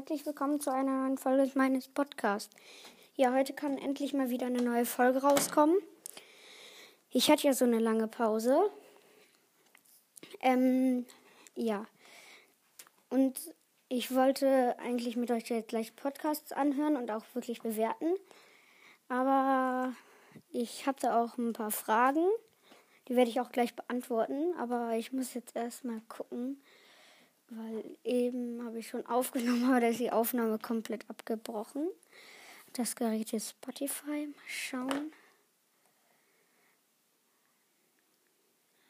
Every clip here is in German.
Herzlich willkommen zu einer neuen Folge meines Podcasts. Ja, heute kann endlich mal wieder eine neue Folge rauskommen. Ich hatte ja so eine lange Pause. Ähm, ja. Und ich wollte eigentlich mit euch jetzt gleich Podcasts anhören und auch wirklich bewerten. Aber ich da auch ein paar Fragen. Die werde ich auch gleich beantworten. Aber ich muss jetzt erstmal gucken weil eben habe ich schon aufgenommen, aber da ist die Aufnahme komplett abgebrochen. Das Gerät ist Spotify. Mal schauen.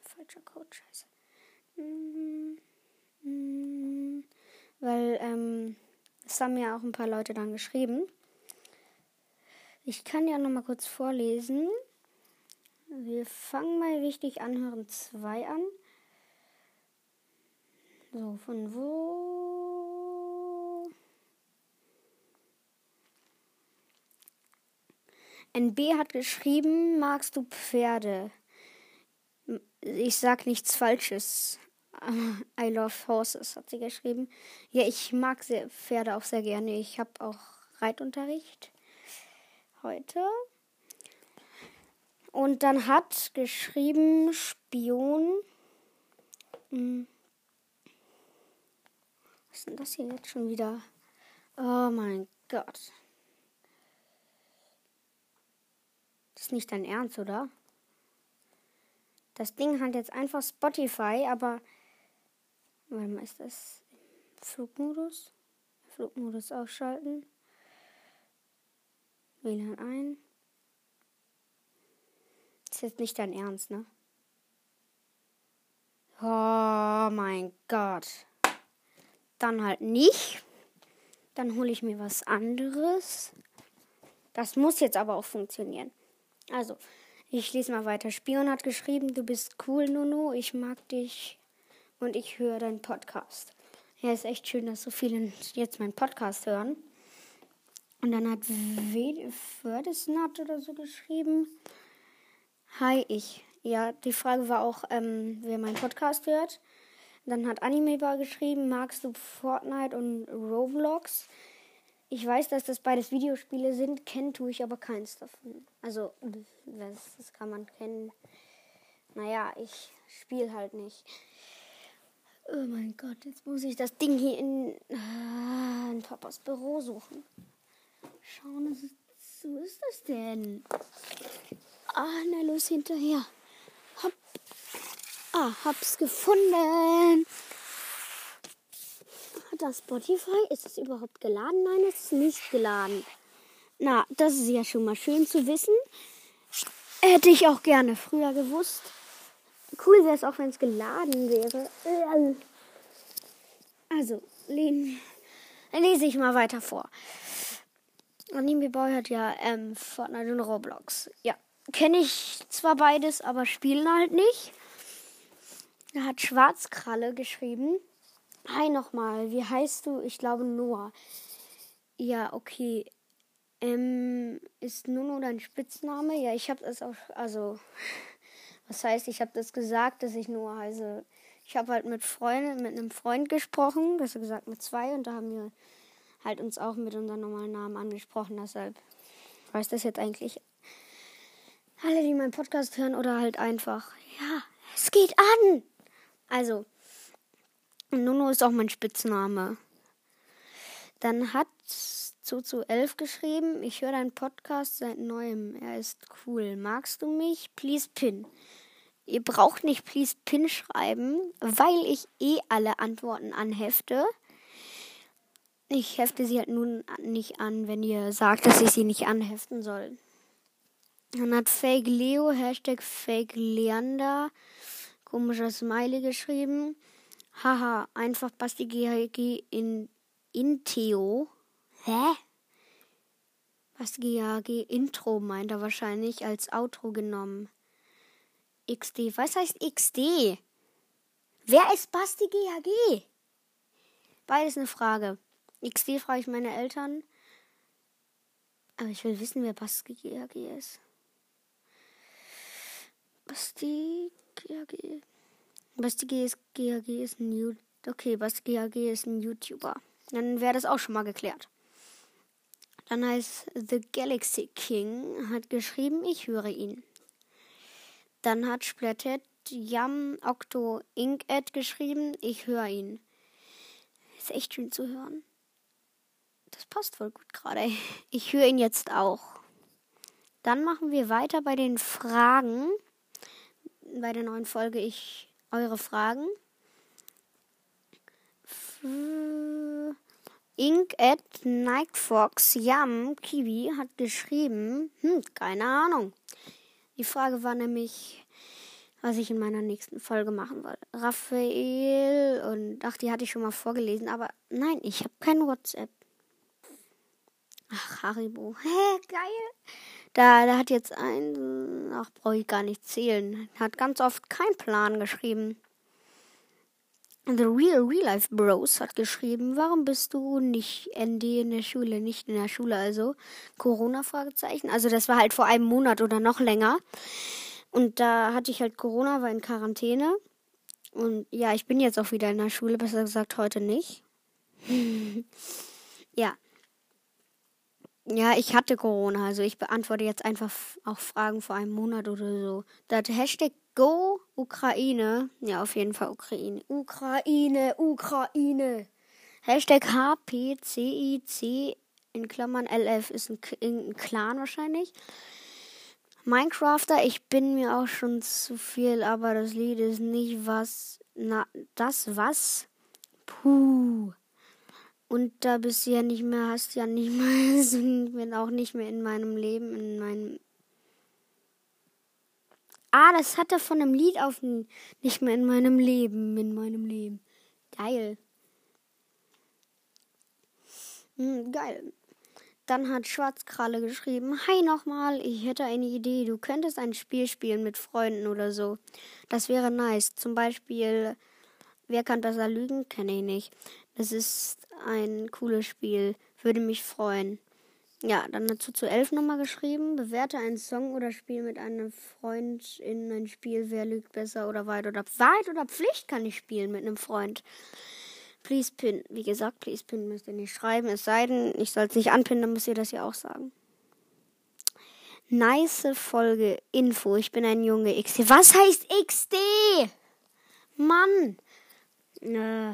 Falscher Code, scheiße. Weil, ähm, es haben ja auch ein paar Leute dann geschrieben. Ich kann ja noch mal kurz vorlesen. Wir fangen mal wichtig anhören 2 an. So, von wo? NB hat geschrieben, magst du Pferde? Ich sag nichts Falsches. I love horses, hat sie geschrieben. Ja, ich mag Pferde auch sehr gerne. Ich habe auch Reitunterricht heute. Und dann hat geschrieben Spion. Hm. Ist denn das hier jetzt schon wieder? Oh mein Gott. Das ist nicht dein Ernst, oder? Das Ding hat jetzt einfach Spotify, aber. Warte mal, ist das Flugmodus? Flugmodus ausschalten. WLAN ein. Das ist jetzt nicht dein Ernst, ne? Oh mein Gott dann halt nicht. Dann hole ich mir was anderes. Das muss jetzt aber auch funktionieren. Also, ich lese mal weiter. Spion hat geschrieben, du bist cool, Nono, ich mag dich und ich höre deinen Podcast. Ja, ist echt schön, dass so viele jetzt meinen Podcast hören. Und dann hat Fördesnat oder so geschrieben. Hi, ich. Ja, die Frage war auch, ähm, wer meinen Podcast hört. Dann hat Animebar geschrieben, magst du Fortnite und Roblox? Ich weiß, dass das beides Videospiele sind, kennen tue ich aber keins davon. Also, das, das kann man kennen. Naja, ich spiele halt nicht. Oh mein Gott, jetzt muss ich das Ding hier in, äh, in Papas Büro suchen. Schauen, ist, so ist das denn? Ah, na los, hinterher. Ah, hab's gefunden. Hat das Spotify? Ist es überhaupt geladen? Nein, es ist nicht geladen. Na, das ist ja schon mal schön zu wissen. Hätte ich auch gerne früher gewusst. Cool wäre es auch, wenn es geladen wäre. Also, lese ich mal weiter vor. Anime Boy hat ja ähm, Fortnite und Roblox. Ja, kenne ich zwar beides, aber spielen halt nicht. Da hat Schwarzkralle geschrieben. Hi nochmal, wie heißt du? Ich glaube Noah. Ja, okay. Ähm, ist Nuno dein Spitzname? Ja, ich habe das auch, also, was heißt, ich habe das gesagt, dass ich Noah heiße. Ich habe halt mit Freunden, mit einem Freund gesprochen, besser gesagt mit zwei, und da haben wir halt uns auch mit unserem normalen Namen angesprochen. Deshalb weiß das jetzt eigentlich alle, die meinen Podcast hören, oder halt einfach, ja, es geht an. Also, Nuno ist auch mein Spitzname. Dann hat Zuzu 11 geschrieben, ich höre deinen Podcast seit neuem. Er ist cool. Magst du mich? Please pin. Ihr braucht nicht please pin schreiben, weil ich eh alle Antworten anhefte. Ich hefte sie halt nun nicht an, wenn ihr sagt, dass ich sie nicht anheften soll. Dann hat Fake Leo, Hashtag Fake Leander komischer Smiley geschrieben. Haha, einfach Basti GHG in Inteo. Hä? Basti GHG Intro meint er wahrscheinlich als Outro genommen. XD. Was heißt XD? Wer ist Basti GHG? Beides eine Frage. XD frage ich meine Eltern. Aber ich will wissen, wer Basti GHG ist. Basti GAG. Basti GAG ist ein Okay, Baski AG ist ein YouTuber. Dann wäre das auch schon mal geklärt. Dann heißt The Galaxy King hat geschrieben, ich höre ihn. Dann hat Splatted Yam Octo Ink Ad geschrieben, ich höre ihn. Ist echt schön zu hören. Das passt voll gut gerade. Ich höre ihn jetzt auch. Dann machen wir weiter bei den Fragen. Bei der neuen Folge ich eure Fragen. Ink at Nightfox Yam Kiwi hat geschrieben, hm, keine Ahnung. Die Frage war nämlich, was ich in meiner nächsten Folge machen wollte. Raphael und ach, die hatte ich schon mal vorgelesen, aber nein, ich habe kein WhatsApp. Ach, Haribo. Hä, geil. Da, da hat jetzt ein, ach, brauche ich gar nicht zählen. Hat ganz oft keinen Plan geschrieben. The Real Real Life Bros hat geschrieben, warum bist du nicht ND in der Schule, nicht in der Schule, also Corona Fragezeichen. Also das war halt vor einem Monat oder noch länger. Und da hatte ich halt Corona, war in Quarantäne. Und ja, ich bin jetzt auch wieder in der Schule, besser gesagt heute nicht. ja. Ja, ich hatte Corona, also ich beantworte jetzt einfach auch Fragen vor einem Monat oder so. Das Hashtag Go Ukraine, ja auf jeden Fall Ukraine. Ukraine, Ukraine. Hashtag HPCIC in Klammern LF ist ein, ein Clan wahrscheinlich. Minecrafter, ich bin mir auch schon zu viel, aber das Lied ist nicht was. Na, das was? Puh. Und da bist du ja nicht mehr, hast ja nicht mehr, bin auch nicht mehr in meinem Leben, in meinem. Ah, das hat er von einem Lied auf nicht mehr in meinem Leben, in meinem Leben. Geil. Hm, geil. Dann hat Schwarzkralle geschrieben, Hi nochmal, ich hätte eine Idee, du könntest ein Spiel spielen mit Freunden oder so. Das wäre nice. Zum Beispiel, wer kann besser lügen? Kenne ich nicht. Das ist ein cooles Spiel. Würde mich freuen. Ja, dann dazu zu elf nochmal geschrieben. Bewerte einen Song oder Spiel mit einem Freund in ein Spiel. Wer lügt besser oder Wahrheit oder Wahrheit oder Pflicht kann ich spielen mit einem Freund. Please pin. Wie gesagt, please pin müsst ihr nicht schreiben. Es sei denn, ich soll es nicht anpinnen, dann müsst ihr das ja auch sagen. Nice Folge Info. Ich bin ein Junge XD. Was heißt XD? Mann. Äh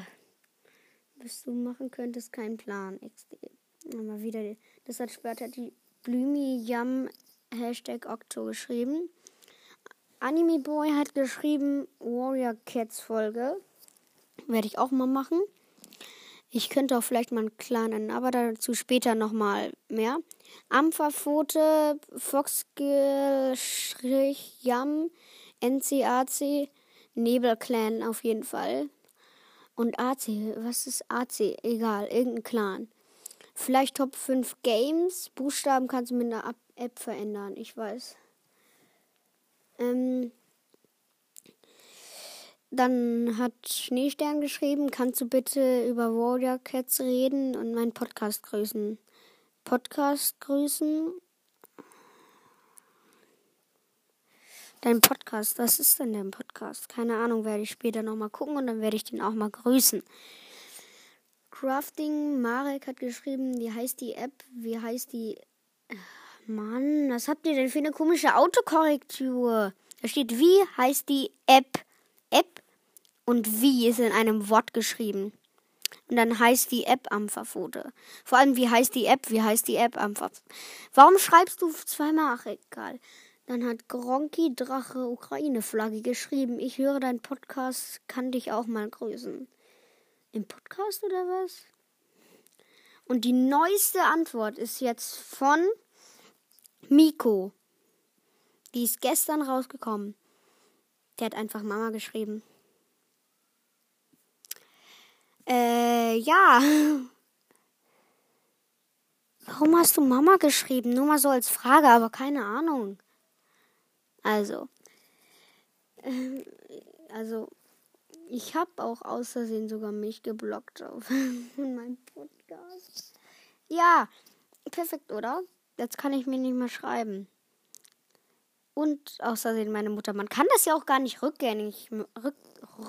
was du machen könntest, kein Plan. XD. Mal wieder, das hat später die Blümi Yam Hashtag Okto geschrieben. Anime Boy hat geschrieben Warrior Cats Folge. Werde ich auch mal machen. Ich könnte auch vielleicht mal einen kleinen, aber dazu später nochmal mehr. Ampferpfote, Foxgill, Strich, Yam, NCAC, Nebelclan auf jeden Fall. Und AC, was ist AC? Egal, irgendein Clan. Vielleicht Top 5 Games. Buchstaben kannst du mit einer App verändern, ich weiß. Ähm, dann hat Schneestern geschrieben, kannst du bitte über Warrior Cats reden und meinen Podcast grüßen. Podcast grüßen Dein Podcast, was ist denn dein Podcast? Keine Ahnung, werde ich später nochmal gucken und dann werde ich den auch mal grüßen. Crafting Marek hat geschrieben, wie heißt die App? Wie heißt die. Mann, was habt ihr denn für eine komische Autokorrektur? Da steht, wie heißt die App? App und wie ist in einem Wort geschrieben. Und dann heißt die App Ampferpfote. Vor allem, wie heißt die App? Wie heißt die App Ampferpfote? Warum schreibst du zweimal? Ach, egal. Dann hat Gronki Drache Ukraine Flagge geschrieben. Ich höre deinen Podcast, kann dich auch mal grüßen. Im Podcast oder was? Und die neueste Antwort ist jetzt von Miko. Die ist gestern rausgekommen. Der hat einfach Mama geschrieben. Äh, ja. Warum hast du Mama geschrieben? Nur mal so als Frage, aber keine Ahnung. Also, ähm, also ich habe auch außersehen sogar mich geblockt auf meinem Podcast. Ja, perfekt, oder? Jetzt kann ich mir nicht mehr schreiben. Und außersehen meine Mutter. Man kann das ja auch gar nicht rückgängig, rück,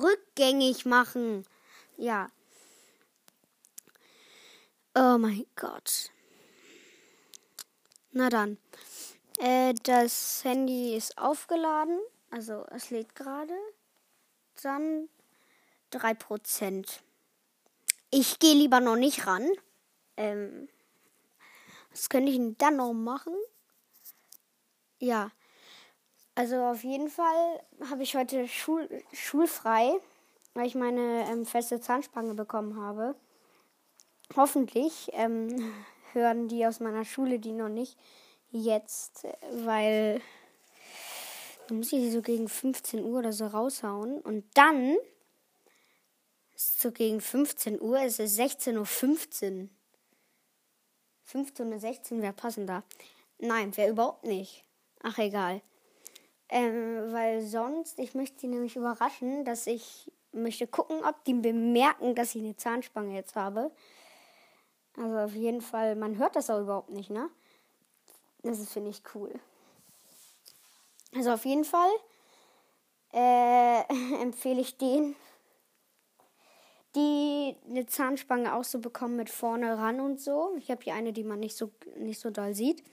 rückgängig machen. Ja. Oh mein Gott. Na dann. Äh, das Handy ist aufgeladen. Also es lädt gerade. Dann 3%. Ich gehe lieber noch nicht ran. Ähm, was könnte ich denn dann noch machen? Ja. Also auf jeden Fall habe ich heute Schul schulfrei, weil ich meine ähm, feste Zahnspange bekommen habe. Hoffentlich ähm, hören die aus meiner Schule die noch nicht jetzt, weil dann muss ich sie so gegen 15 Uhr oder so raushauen. Und dann ist so gegen 15 Uhr, es ist 16.15 Uhr. 15 oder 16 wäre passender. Nein, wäre überhaupt nicht. Ach, egal. Ähm, weil sonst, ich möchte sie nämlich überraschen, dass ich möchte gucken, ob die bemerken, dass ich eine Zahnspange jetzt habe. Also auf jeden Fall, man hört das auch überhaupt nicht, ne? Das finde ich cool. Also auf jeden Fall äh, empfehle ich denen, die eine Zahnspange auch so bekommen mit vorne ran und so. Ich habe hier eine, die man nicht so nicht so doll sieht.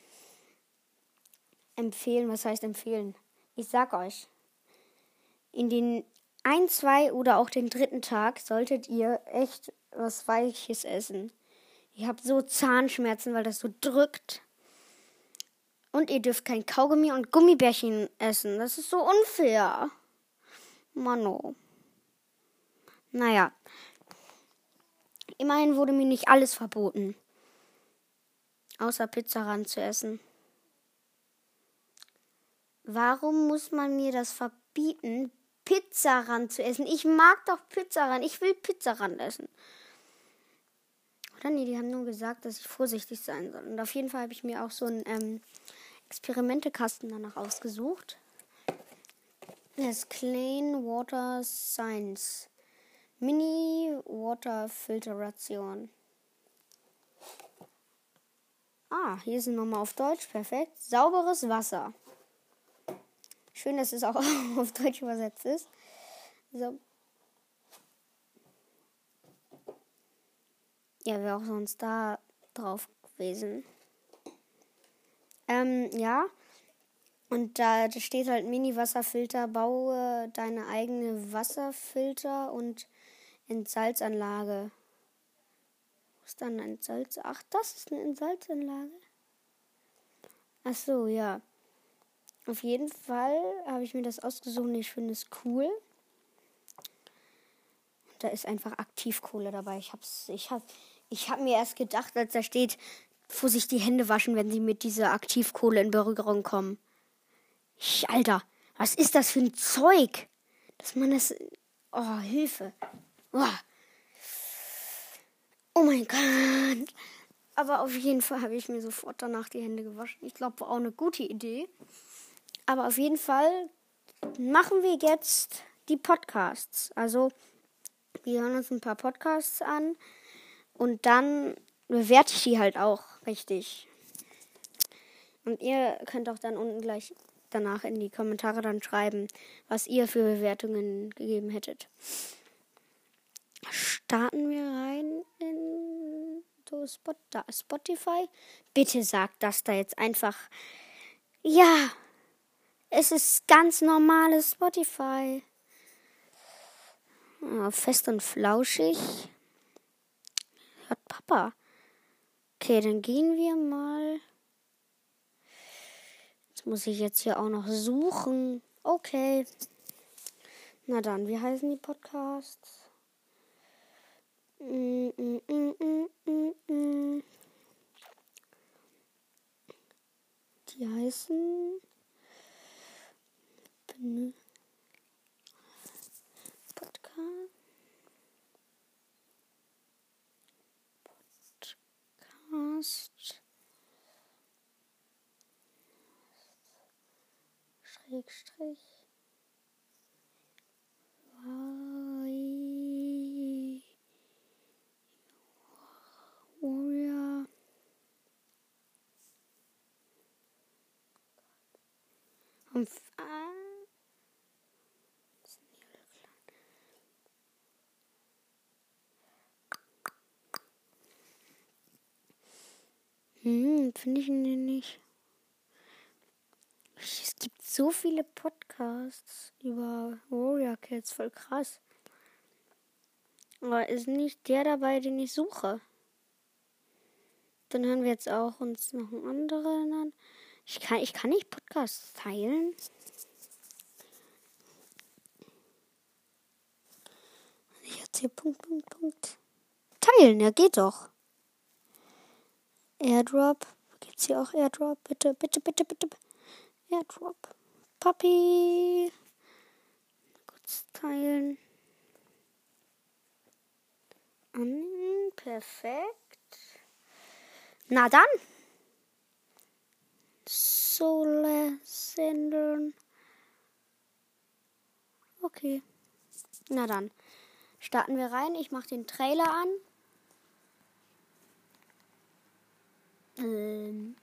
Empfehlen, was heißt empfehlen? Ich sag euch, in den ein, zwei oder auch den dritten Tag solltet ihr echt was Weiches essen. Ihr habt so Zahnschmerzen, weil das so drückt. Und ihr dürft kein Kaugummi und Gummibärchen essen. Das ist so unfair. Mano. Naja. Immerhin wurde mir nicht alles verboten. Außer Pizza ran zu essen. Warum muss man mir das verbieten, Pizza ran zu essen? Ich mag doch Pizza ran. Ich will Pizza ran essen. Oder nee, die haben nur gesagt, dass ich vorsichtig sein soll. Und auf jeden Fall habe ich mir auch so einen ähm, Experimentekasten danach ausgesucht. Das Clean Water Science. Mini Water Filtration. Ah, hier sind nochmal auf Deutsch. Perfekt. Sauberes Wasser. Schön, dass es auch auf Deutsch übersetzt ist. So. Ja, wäre auch sonst da drauf gewesen. Ähm, ja. Und da, steht halt Mini-Wasserfilter, baue deine eigene Wasserfilter und Entsalzanlage. Was ist dann ein Entsalz? Ach, das ist eine Entsalzanlage. Ach so, ja. Auf jeden Fall habe ich mir das ausgesucht ich finde es cool. Da ist einfach Aktivkohle dabei. Ich hab's, ich hab, ich hab mir erst gedacht, als da steht, vor sich die Hände waschen, wenn sie mit dieser Aktivkohle in Berührung kommen. Ich, Alter, was ist das für ein Zeug? Dass man das. Oh, Hilfe. Oh, oh mein Gott. Aber auf jeden Fall habe ich mir sofort danach die Hände gewaschen. Ich glaube, war auch eine gute Idee. Aber auf jeden Fall machen wir jetzt die Podcasts. Also, wir hören uns ein paar Podcasts an und dann bewerte ich die halt auch richtig. Und ihr könnt auch dann unten gleich danach in die Kommentare dann schreiben, was ihr für Bewertungen gegeben hättet. Starten wir rein in Spotify. Bitte sagt das da jetzt einfach. Ja, es ist ganz normales Spotify. Ja, fest und flauschig. Hört Papa. Okay, dann gehen wir mal. Jetzt muss ich jetzt hier auch noch suchen. Okay. Na dann, wie heißen die Podcasts? Mm, mm, mm, die heißen. Schrägstrich Hm, finde ich ihn nicht. Es gibt so viele Podcasts über Warrior Cats, voll krass. Aber ist nicht der dabei, den ich suche. Dann hören wir jetzt auch uns noch einen anderen an. Ich kann, ich kann nicht Podcasts teilen. Ich erzähle Punkt, Punkt, Punkt. Teilen, ja, geht doch. Airdrop. Gibt's hier auch Airdrop? Bitte, bitte, bitte, bitte. Airdrop. Papi. Kurz teilen. Annehmen. Perfekt. Na dann. Solar senden. Okay. Na dann. Starten wir rein. Ich mache den Trailer an. Ähm.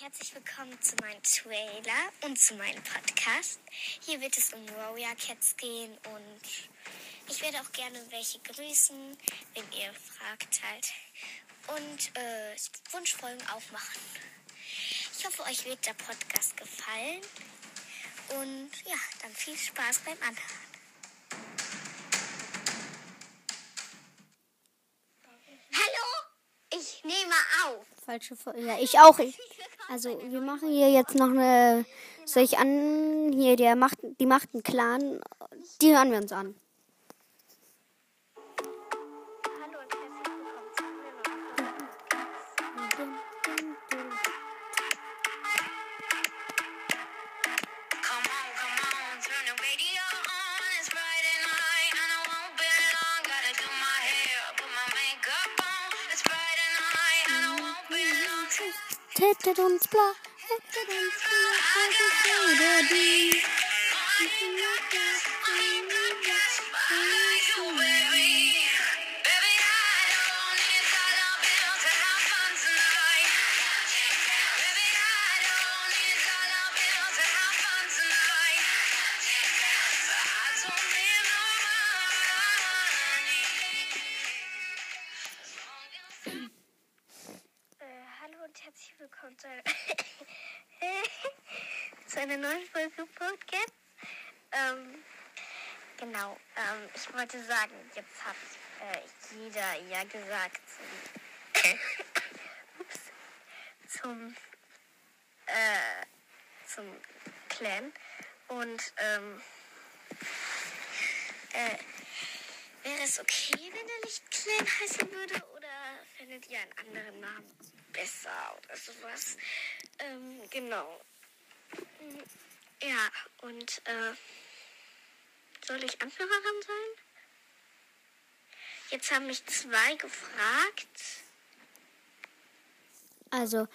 Herzlich willkommen zu meinem Trailer und zu meinem Podcast. Hier wird es um Warrior Cats gehen und ich werde auch gerne welche grüßen, wenn ihr fragt halt. Und äh, Wunschfolgen auch machen. Ich hoffe, euch wird der Podcast gefallen. Und ja, dann viel Spaß beim Anhören. Ich nehme auf. Falsche Folge. Ja, ich auch. Ich, also, wir machen hier jetzt noch eine. Soll ich an. Hier, der macht, die macht einen Clan. Die hören wir uns an. Hättet uns blau. Hättet uns blau. Willkommen zu einer, zu einer neuen Folge Podcast. Ähm, genau, ähm, ich wollte sagen, jetzt hat äh, jeder ja gesagt zum, ups, zum, äh, zum Clan. Und ähm, äh, wäre es okay, wenn er nicht Clan heißen würde? Oder findet ihr einen anderen Namen besser oder sowas? Ähm, genau. Ja, und äh, soll ich Anführerin sein? Jetzt haben mich zwei gefragt. Also,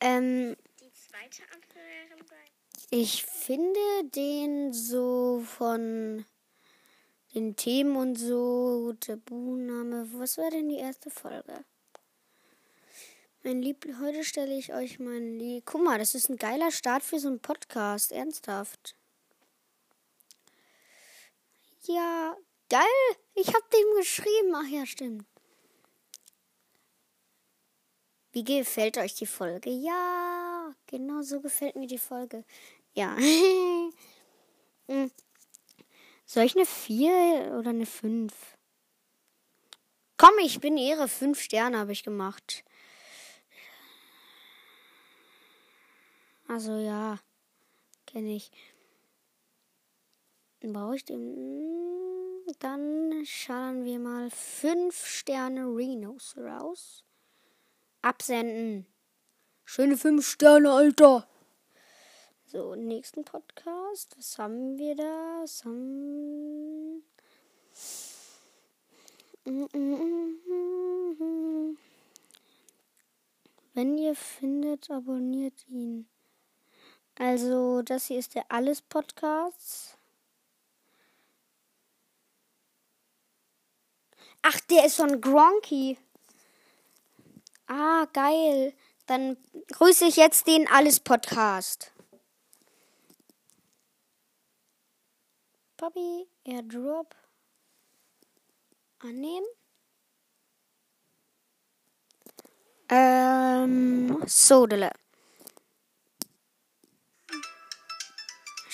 ähm, Die zweite Anführerin sein? ich finde den so von den Themen und so, Tabuname. Was war denn die erste Folge? Mein Lieb, heute stelle ich euch mein Lied. Guck mal, das ist ein geiler Start für so einen Podcast. Ernsthaft. Ja, geil. Ich hab dem geschrieben. Ach ja, stimmt. Wie gefällt euch die Folge? Ja, genau so gefällt mir die Folge. Ja. Hm. Soll ich eine 4 oder eine 5? Komm, ich bin Ehre. 5 Sterne habe ich gemacht. Also ja, kenne ich. Brauche ich den? Dann schallern wir mal 5 Sterne Renos raus. Absenden. Schöne 5 Sterne, Alter. So, nächsten Podcast. Was haben wir da? Was haben... Wenn ihr findet, abonniert ihn. Also, das hier ist der Alles Podcast. Ach, der ist von Gronky. Ah, geil. Dann grüße ich jetzt den Alles Podcast. Papi, Airdrop. Annehmen. Ähm, Sodele.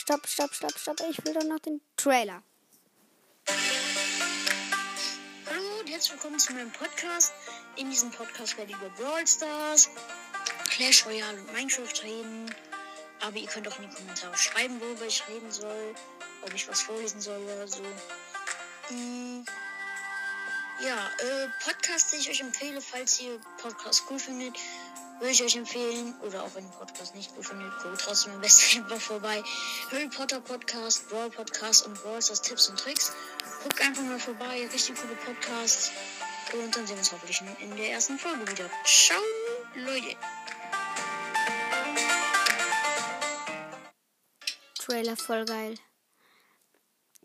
Stopp, stopp, stopp, stopp. Ich will doch noch den Trailer. Hallo und herzlich willkommen zu meinem Podcast. In diesem Podcast werde ich über Brawl Stars, Clash Royale und Minecraft reden. Aber ihr könnt auch in die Kommentare schreiben, worüber ich reden soll, ob ich was vorlesen soll oder so. Mm, ja, äh, Podcast, den ich euch empfehle, falls ihr Podcast cool findet, würde ich euch empfehlen, oder auch wenn ihr Podcast nicht cool findet, guckt trotzdem am besten einfach vorbei. Harry Potter Podcast, Brawl Podcast und Brawl Stars Tipps und Tricks. Guckt einfach mal vorbei, richtig coole Podcasts. Und dann sehen wir uns hoffentlich in der ersten Folge wieder. Ciao, Leute. Trailer voll geil.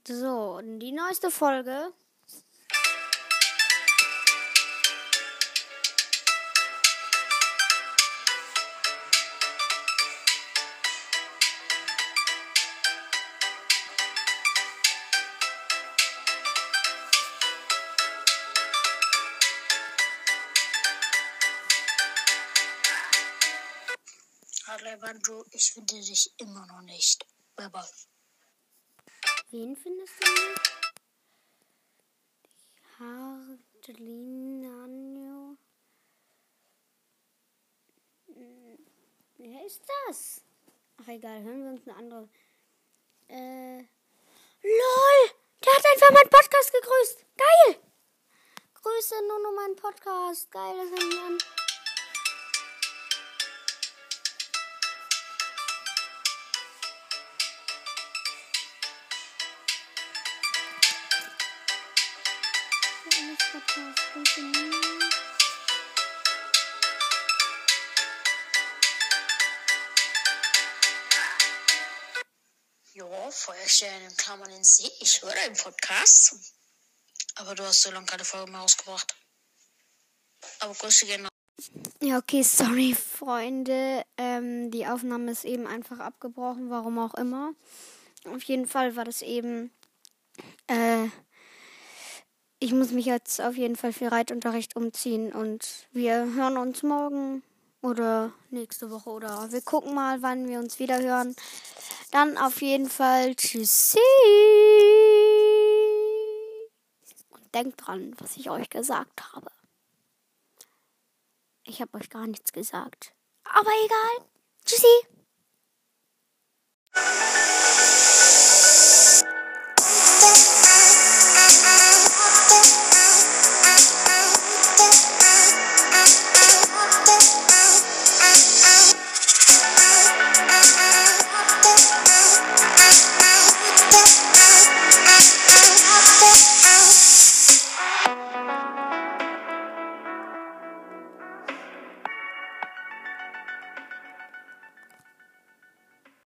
So, die neueste Folge. Adler Banjo, ich finde dich immer noch nicht. Bye bye. Wen findest du nicht? Hardelinanio. Hm, Wer ist das? Ach egal, hören wir uns eine andere. Äh. LOL! Der hat einfach meinen Podcast gegrüßt. Geil! Grüße Nono meinen Podcast. Geil, das haben wir an. Ja, Feuerstellen in Klammern in See. Ich höre deinen Podcast. Aber du hast so lange keine Folge mehr rausgebracht. Aber Grüße gehen Ja, okay, sorry, Freunde. Ähm, die Aufnahme ist eben einfach abgebrochen, warum auch immer. Auf jeden Fall war das eben. Äh, ich muss mich jetzt auf jeden Fall für Reitunterricht umziehen und wir hören uns morgen oder nächste Woche oder wir gucken mal, wann wir uns wieder hören. Dann auf jeden Fall tschüssi. Und denkt dran, was ich euch gesagt habe. Ich habe euch gar nichts gesagt. Aber egal. Tschüssi.